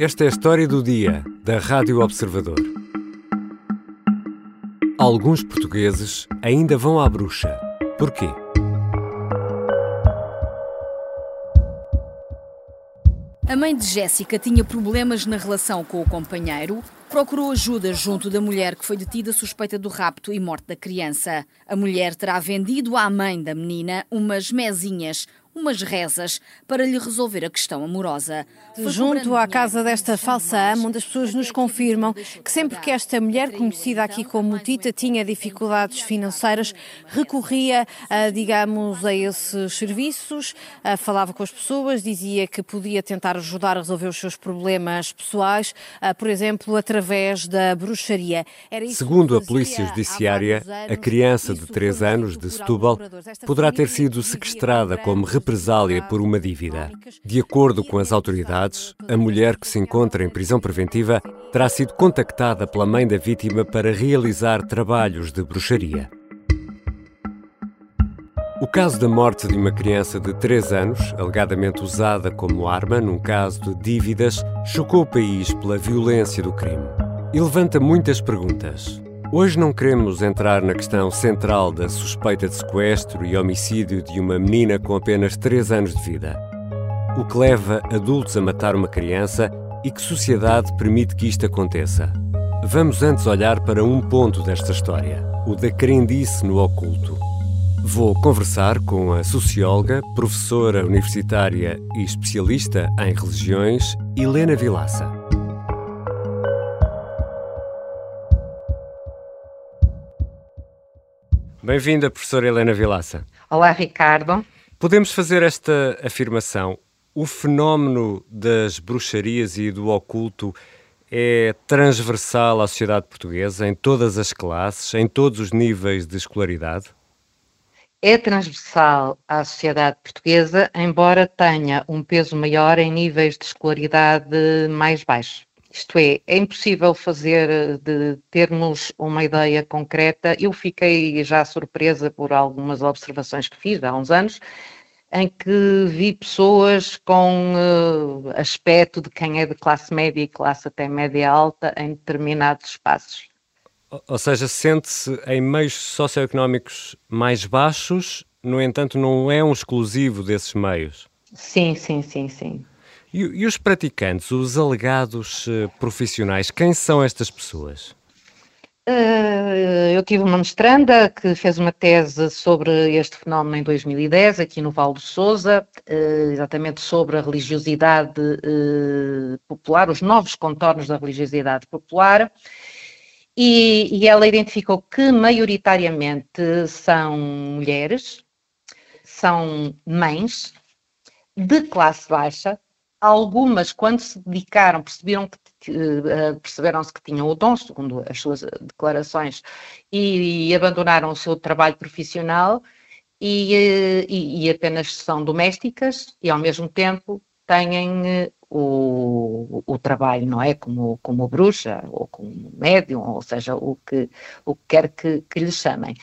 Esta é a história do dia da Rádio Observador. Alguns portugueses ainda vão à bruxa. Porquê? A mãe de Jéssica tinha problemas na relação com o companheiro, procurou ajuda junto da mulher que foi detida suspeita do rapto e morte da criança. A mulher terá vendido à mãe da menina umas mesinhas, umas rezas para lhe resolver a questão amorosa. Foi Junto à casa desta falsa ama, onde as pessoas nos confirmam que sempre que esta mulher, conhecida aqui como Tita, tinha dificuldades financeiras, recorria, a, digamos, a esses serviços, a, falava com as pessoas, dizia que podia tentar ajudar a resolver os seus problemas pessoais, a, por exemplo, através da bruxaria. Segundo a Polícia Judiciária, a criança de 3 anos de Setúbal poderá ter sido sequestrada como representante represália por uma dívida. De acordo com as autoridades, a mulher que se encontra em prisão preventiva terá sido contactada pela mãe da vítima para realizar trabalhos de bruxaria. O caso da morte de uma criança de 3 anos, alegadamente usada como arma num caso de dívidas, chocou o país pela violência do crime. E levanta muitas perguntas. Hoje não queremos entrar na questão central da suspeita de sequestro e homicídio de uma menina com apenas 3 anos de vida. O que leva adultos a matar uma criança e que sociedade permite que isto aconteça? Vamos antes olhar para um ponto desta história, o da crendice no oculto. Vou conversar com a socióloga, professora universitária e especialista em religiões, Helena Vilaça. Bem-vinda, professora Helena Vilaça. Olá, Ricardo. Podemos fazer esta afirmação. O fenómeno das bruxarias e do oculto é transversal à sociedade portuguesa, em todas as classes, em todos os níveis de escolaridade? É transversal à sociedade portuguesa, embora tenha um peso maior em níveis de escolaridade mais baixos. Isto é, é impossível fazer de termos uma ideia concreta. Eu fiquei já surpresa por algumas observações que fiz há uns anos, em que vi pessoas com uh, aspecto de quem é de classe média e classe até média alta em determinados espaços. Ou seja, sente-se em meios socioeconómicos mais baixos, no entanto, não é um exclusivo desses meios. Sim, sim, sim, sim. E, e os praticantes, os alegados uh, profissionais, quem são estas pessoas? Uh, eu tive uma mestranda que fez uma tese sobre este fenómeno em 2010, aqui no Val do Sousa, uh, exatamente sobre a religiosidade popular, os novos contornos da religiosidade popular, e, e, ela identificou que maioritariamente são mulheres, são mães de classe baixa, Algumas, quando se dedicaram, perceberam que, uh, perceberam-se que tinham o dom, segundo as suas declarações, e, e abandonaram o seu trabalho profissional e, uh, e, e, apenas são domésticas e, ao mesmo tempo, têm o, o, trabalho, não é? Como, como bruxa ou como médium, ou seja, o que, o que quer que, que lhes chamem.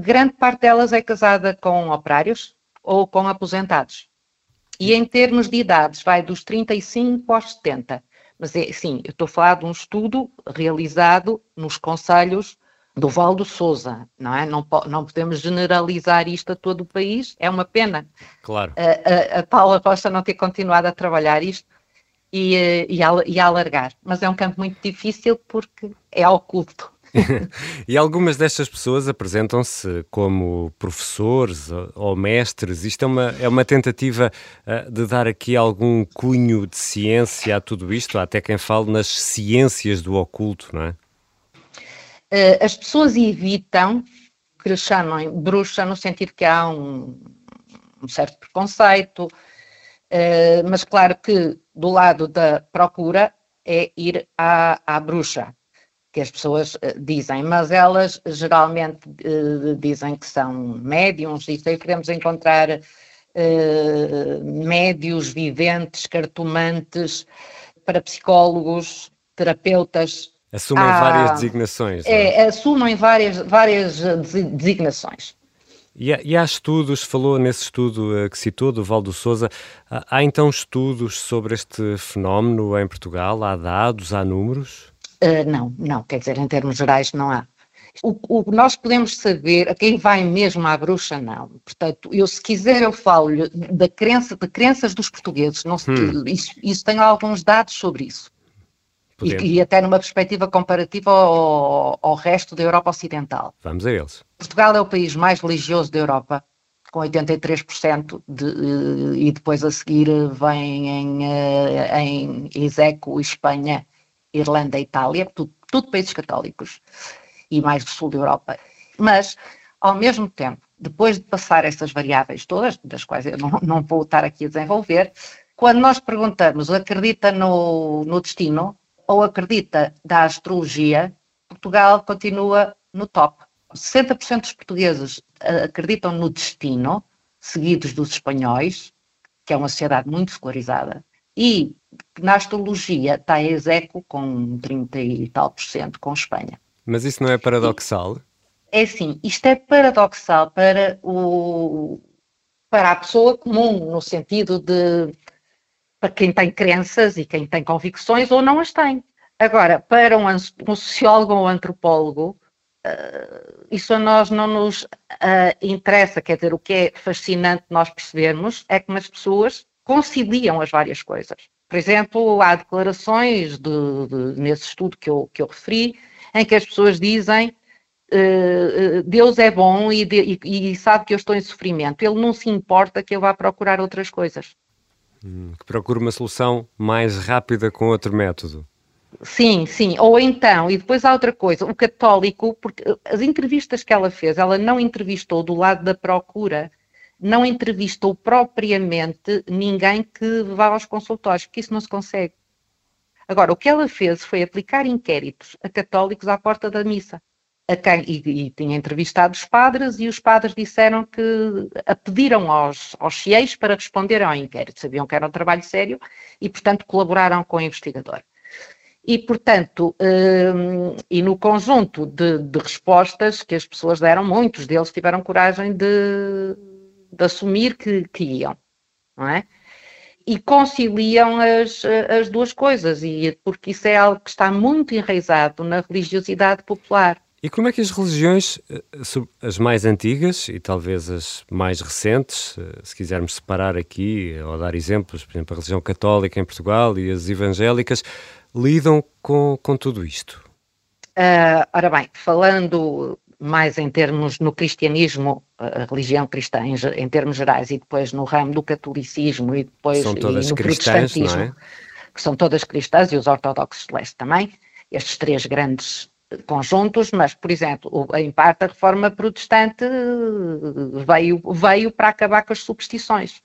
Grande parte delas é casada com operários ou com aposentados e em termos de idades, vai dos 35 aos 70. Mas é sim, eu estou a falar de um estudo realizado nos conselhos do Val do Souza, não é? Não, não podemos generalizar isto a todo o país, é uma pena. Claro. A, a, a Paula Costa não ter continuado a trabalhar isto e, e, a, e a alargar, mas é um campo muito difícil porque é oculto. e algumas destas pessoas apresentam-se como professores ou mestres. Isto é uma, é uma tentativa uh, de dar aqui algum cunho de ciência a tudo isto. Há até quem fale nas ciências do oculto, não é? Uh, as pessoas evitam que lhe chamem bruxa no sentido que há um, um certo preconceito, uh, mas claro que do lado da procura é ir à, à bruxa que as pessoas uh, dizem, mas elas geralmente uh, dizem que são médiums, e aí podemos encontrar uh, médios, videntes, cartomantes, para psicólogos, terapeutas. Assumem Há, várias designações. É, é, assumem várias, várias designações. E há, e há, estudos, falou nesse estudo que citou, do Valdo Souza, há, há, então estudos sobre este fenómeno em Portugal? Há dados, há números? Uh, não, não, quer dizer, em termos gerais não há. O, o nós podemos saber, a quem vai mesmo à bruxa, não. Portanto, eu se quiser eu falo da crença, de crenças dos portugueses, não, hum. isso, isso tenho alguns dados sobre isso. E, e, até numa perspectiva comparativa ao, ao, resto da Europa Ocidental. Vamos a eles. Portugal é o país mais religioso da Europa, com 83%, de, e depois a seguir vem em, eh, em Execo, Espanha, Irlanda Itália, tudo, tudo países católicos e mais do sul da Europa. Mas, ao mesmo tempo, depois de passar essas variáveis todas, das quais eu não, não vou estar aqui a desenvolver, quando nós perguntamos acredita no, no destino ou acredita da astrologia, Portugal continua no top. 60% dos portugueses eh, acreditam no destino, seguidos dos espanhóis, que é uma sociedade muito secularizada, e na astrologia está a execo com 30 e tal por cento com Espanha. Mas isso não é paradoxal? É sim, isto é paradoxal para, o, para a pessoa comum, no sentido de para quem tem crenças e quem tem convicções ou não as tem. Agora, para um, um sociólogo ou um antropólogo, uh, isso a nós não nos uh, interessa. Quer dizer, o que é fascinante nós percebermos é como as pessoas conciliam as várias coisas. Por exemplo, há declarações de, de, nesse estudo que eu, que eu referi, em que as pessoas dizem uh, Deus é bom e, de, e, e, sabe que eu estou em sofrimento. Ele não se importa que eu vá procurar outras coisas. Hum, que procure uma solução mais rápida com outro método. Sim, sim. Ou então, e depois há outra coisa, o católico, porque as entrevistas que ela fez, ela não entrevistou do lado da procura, não entrevistou propriamente ninguém que vá aos consultórios, porque isso não se consegue. Agora, o que ela fez foi aplicar inquéritos a católicos à porta da missa. Quem, e, e, tinha entrevistado os padres e os padres disseram que a pediram aos, aos para responderem ao inquérito. Sabiam que era um trabalho sério e, portanto, colaboraram com o investigador. E, portanto, um, e no conjunto de, de, respostas que as pessoas deram, muitos deles tiveram coragem de, de assumir que, que iam, não é? e conciliam as, as duas coisas, e porque isso é algo que está muito enraizado na religiosidade popular. E como é que as religiões, eh, as mais antigas e talvez as mais recentes, eh, se quisermos separar aqui ou dar exemplos, por exemplo, a religião católica em Portugal e as evangélicas, lidam com, com tudo isto? Uh, ora bem, falando mais em termos no cristianismo, a religião cristã em, em, termos gerais, e depois no ramo do catolicismo e depois são todas e no cristãs, protestantismo, é? que são todas cristãs e os ortodoxos de leste também, estes três grandes conjuntos, mas, por exemplo, em parte a reforma protestante veio, veio para acabar com as superstições.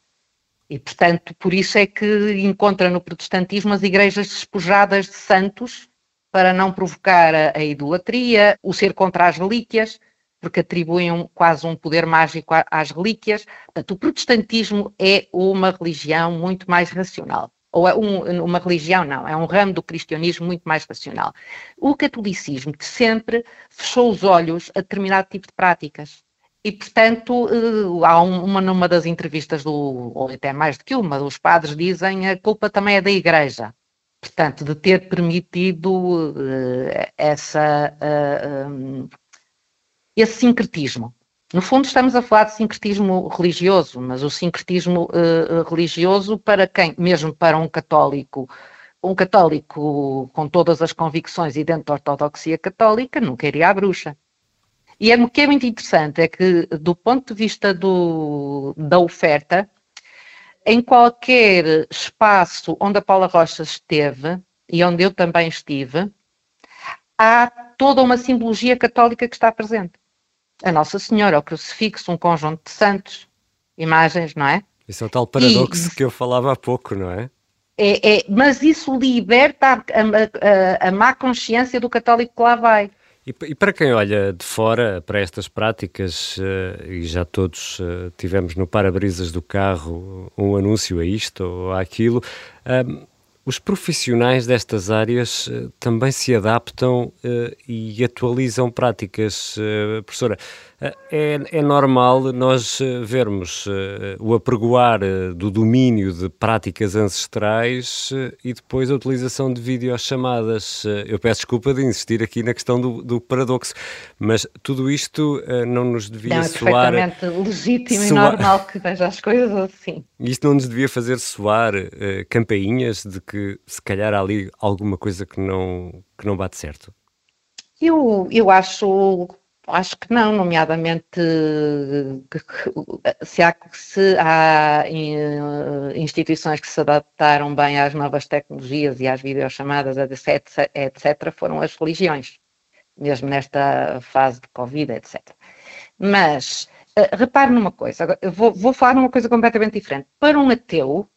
E, portanto, por isso é que encontra no protestantismo as igrejas despojadas de santos para não provocar a, a idolatria, o ser contra as relíquias, porque atribuem um, quase um poder mágico às relíquias. Portanto, o protestantismo é uma religião muito mais racional. Ou é um, uma religião, não, é um ramo do cristianismo muito mais racional. O catolicismo que sempre fechou os olhos a determinado tipo de práticas. E, portanto, eh, há uma numa das entrevistas, do, ou até mais do que uma, os padres dizem a culpa também é da Igreja portanto, de ter permitido uh, essa, uh, um, esse sincretismo. No fundo, estamos a falar de sincretismo religioso, mas o sincretismo religioso, para quem, mesmo para um católico, um católico com todas as convicções e dentro da ortodoxia católica, nunca iria à bruxa. E é, o que é muito interessante é que, do ponto de vista do, da oferta, em qualquer espaço onde a Paula Rocha esteve e onde eu também estive, há toda uma simbologia católica que está presente. A Nossa Senhora, o crucifixo, um conjunto de santos, imagens, não é? Isso é o tal paradoxo e, que eu falava há pouco, não é? É, é mas isso liberta a, a, a, a má consciência do católico que lá vai. E, para quem olha de fora para estas práticas, uh, e já todos uh, tivemos no para-brisas do carro um anúncio a isto ou àquilo, uh, os profissionais destas áreas eh, também se adaptam e atualizam práticas. professora, É, é normal nós eh, vermos uh, o apregoar uh, do domínio de práticas ancestrais e depois a utilização de videochamadas. eu peço desculpa de insistir aqui na questão do, do paradoxo, mas tudo isto não nos devia não, é soar... É perfeitamente legítimo soar... e normal que veja as coisas assim. Isto não nos devia fazer soar campainhas de que se calhar há ali alguma coisa que não, que não bate certo? Eu, eu acho Acho que não, nomeadamente se há, se há eh, instituições que se adaptaram bem às novas tecnologias e às videochamadas, etc., etc., foram as religiões, mesmo nesta fase de Covid, etc. Mas eh, repare numa coisa, vou, vou falar numa coisa completamente diferente. Para um ateu,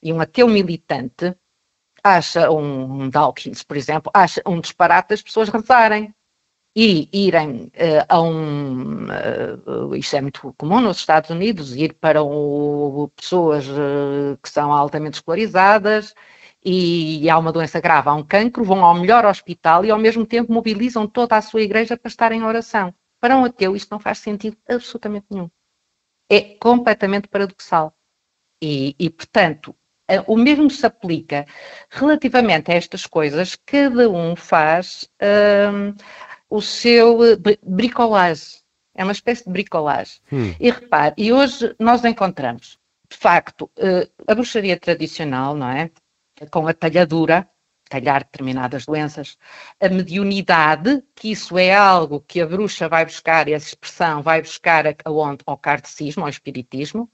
e um ateu militante, acha um Dawkins, por exemplo, acha um disparate das pessoas rezarem e irem uh, a um. Uh, isto é muito comum nos Estados Unidos, ir para o, pessoas uh, que são altamente escolarizadas e, há uma doença grave, há um cancro, vão ao melhor hospital e ao mesmo tempo mobilizam toda a sua igreja para estar em oração. Para um ateu, isto não faz sentido absolutamente nenhum. É completamente paradoxal. E, e portanto, o mesmo se aplica relativamente a estas coisas, cada um faz o seu eh, bricolage. É uma espécie de bricolage. Hum. E repare, e hoje nós encontramos, de facto, eh, a bruxaria tradicional, não é? Com a talhadura, talhar determinadas doenças, a mediunidade, que isso é algo que a bruxa vai buscar, e essa expressão vai buscar aonde? Ao cardecismo, ao espiritismo,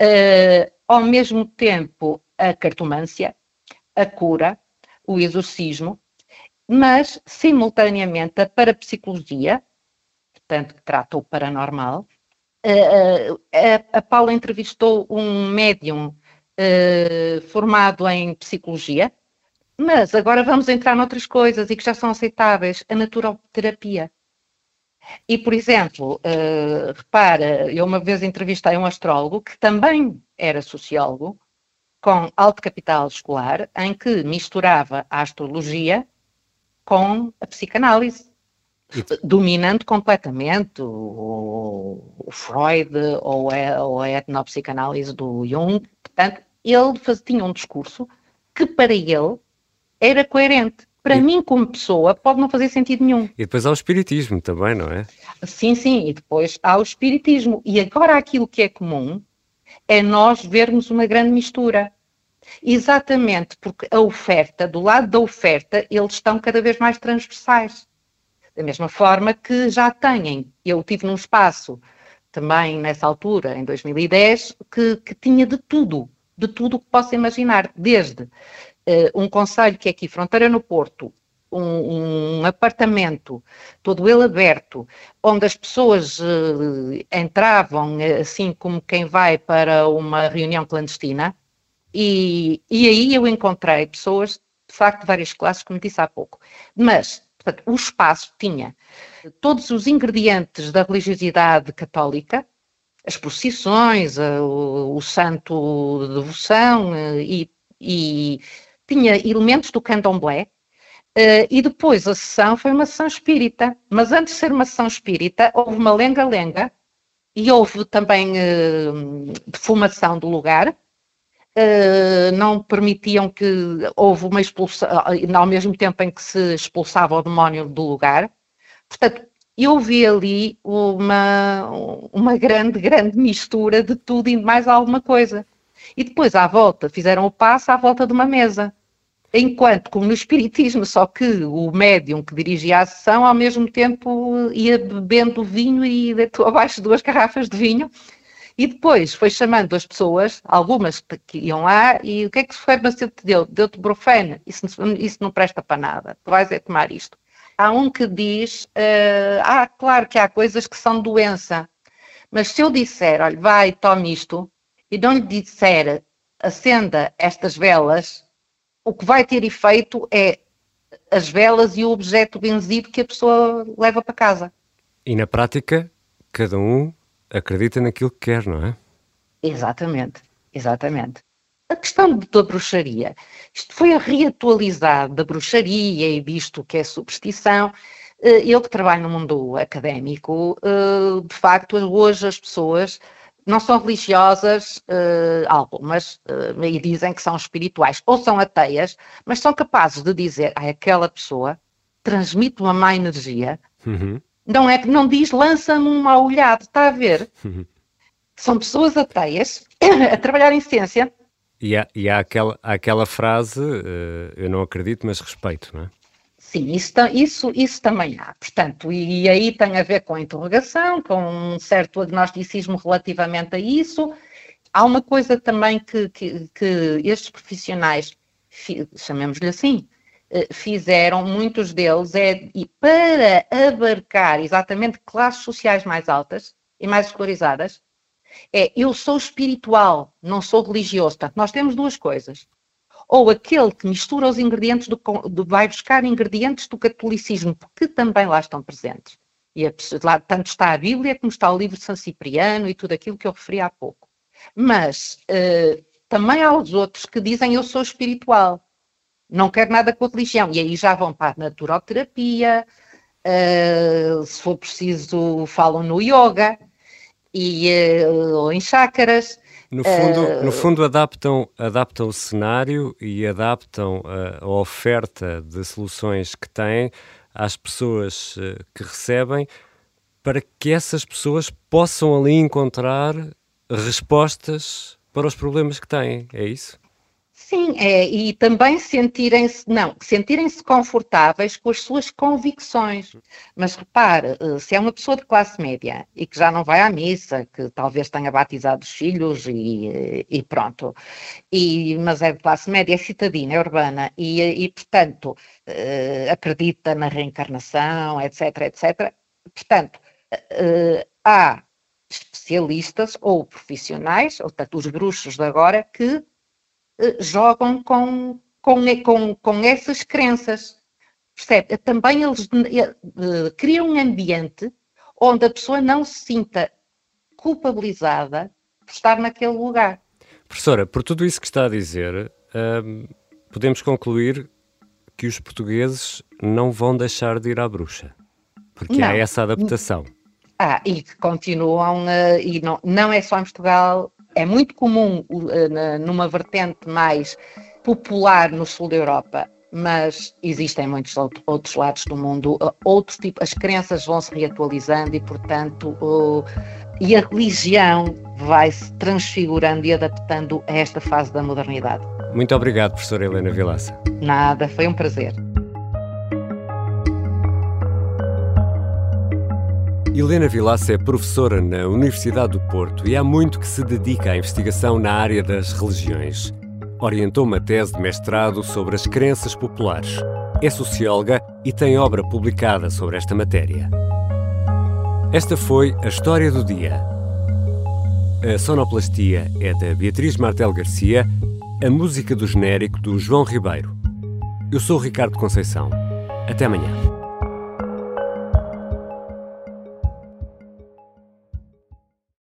uh, ao mesmo tempo a cartomância, a cura, o exorcismo, mas, simultaneamente, a parapsicologia, portanto, que trata o paranormal. A, a, a Paula entrevistou um médium uh, formado em psicologia, mas agora vamos entrar noutras coisas e que já são aceitáveis, a naturoterapia. E, por exemplo, uh, repara, eu uma vez entrevistei um astrólogo que também era sociólogo, com alto capital escolar, em que misturava a astrologia com a psicanálise, dominando completamente o, o Freud ou a, ou a etnopsicanálise do Jung. Portanto, ele faz, tinha um discurso que para ele era coerente. Para e... mim, como pessoa, pode não fazer sentido nenhum. E depois há o espiritismo também, não é? Sim, sim, e depois há o espiritismo. E agora aquilo que é comum é nós vermos uma grande mistura. Exatamente, porque a oferta, do lado da oferta, eles estão cada vez mais transversais. Da mesma forma que já têm. Eu tive num espaço também nessa altura, em 2010, que, que tinha de tudo, de tudo o que possa imaginar, desde uh, um conselho que é aqui, fronteira no Porto, um, um, apartamento, todo ele aberto, onde as pessoas uh, entravam assim como quem vai para uma reunião clandestina, e, e aí eu encontrei pessoas, de facto, de várias classes, como disse há pouco. Mas, portanto, o espaço tinha todos os ingredientes da religiosidade católica, as procissões, o, o santo de devoção eh, e, e, tinha elementos do candomblé. Uh, e depois a sessão foi uma sessão espírita. Mas antes de ser uma sessão espírita, houve uma lenga-lenga e houve também defumação do lugar uh, não permitiam que houve uma expulsão, ao mesmo tempo em que se expulsava o demónio do lugar. Portanto, eu vi ali uma, uma grande, grande mistura de tudo e de mais alguma coisa. E depois, à volta, fizeram o passo à volta de uma mesa. Enquanto, como no Espiritismo, só que o médium que dirigia a sessão, ao mesmo tempo ia bebendo vinho e deitou abaixo duas garrafas de vinho e depois foi chamando as pessoas, algumas que iam lá, e o que é que o farmacêutico te deu? Deu-te brufeno, isso, isso não presta para nada, tu vais é tomar isto. Há um que diz, uh, ah, claro que há coisas que são doença, mas se eu disser, olha, vai, tome isto, e não lhe disser, acenda estas velas, o que vai ter efeito é as velas e o objeto benzido que a pessoa leva para casa. E na prática, cada um acredita naquilo que quer, não é? Exatamente, exatamente. A questão da bruxaria, isto foi a reatualizado da bruxaria e visto que é superstição, eu que trabalho no mundo académico, de facto, hoje as pessoas não são religiosas, uh, algumas, uh, e dizem que são espirituais, ou são ateias, mas são capazes de dizer, ah, aquela pessoa transmite uma má energia, uhum. Não é que não diz, lança-me um mau olhado, está a ver? Uhum. São pessoas ateias a trabalhar em ciência. E há, e há, aquela, aquela frase, uh, eu não acredito, mas respeito, não é? Sim, isso, isso, isso também há. Portanto, e, e, aí tem a ver com a interrogação, com um certo agnosticismo relativamente a isso. Há uma coisa também que, que, que estes profissionais, chamemos-lhe assim, fizeram, muitos deles, é para abarcar exatamente classes sociais mais altas e mais escolarizadas, é eu sou espiritual, não sou religioso. Portanto, nós temos duas coisas ou aquele que mistura os ingredientes do, do, vai buscar ingredientes do catolicismo, que também lá estão presentes. E a, lá tanto está a Bíblia como está o livro de São Cipriano e tudo aquilo que eu referi há pouco. Mas uh, também há os outros que dizem eu sou espiritual, não quero nada com a religião, e aí já vão para a naturoterapia, uh, se for preciso falam no yoga, e, uh, ou em chácaras, no fundo, uh... no fundo adaptam, adaptam o cenário e adaptam a, a oferta de soluções que têm às pessoas que recebem para que essas pessoas possam ali encontrar respostas para os problemas que têm. É isso? Sim, é, e também sentirem-se, não, sentirem-se confortáveis com as suas convicções. Mas repare, eh, se é uma pessoa de classe média e que já não vai à missa, que talvez tenha batizado os filhos e, e pronto, e, mas é de classe média, é citadina, é urbana e, e portanto, uh, acredita na reencarnação, etc, etc. Portanto, uh, há especialistas ou profissionais, ou portanto, os bruxos de agora, que eh, jogam com, com, com, com essas crenças. Percebe? Também eles uh, criam um ambiente onde a pessoa não se sinta culpabilizada por estar naquele lugar. Professora, por tudo isso que está a dizer, uh, podemos concluir que os portugueses não vão deixar de ir à bruxa, porque não. há essa adaptação. Ah, e que continuam, uh, e não, não é só em Portugal, é muito comum uh, numa vertente mais popular no sul da Europa, mas existem muitos outros lados do mundo, uh, outros tipos, as crenças vão se reatualizando e, portanto, uh, e a religião vai se transfigurando e adaptando a esta fase da modernidade. Muito obrigado, professora Helena Vilaça. Nada, foi um prazer. Helena Vilaça é professora na Universidade do Porto e há muito que se dedica à investigação na área das religiões. Orientou uma tese de mestrado sobre as crenças populares. É socióloga e tem obra publicada sobre esta matéria. Esta foi a história do dia. A sonoplastia é da Beatriz Martel Garcia, a música do genérico do João Ribeiro. Eu sou Ricardo Conceição. Até amanhã.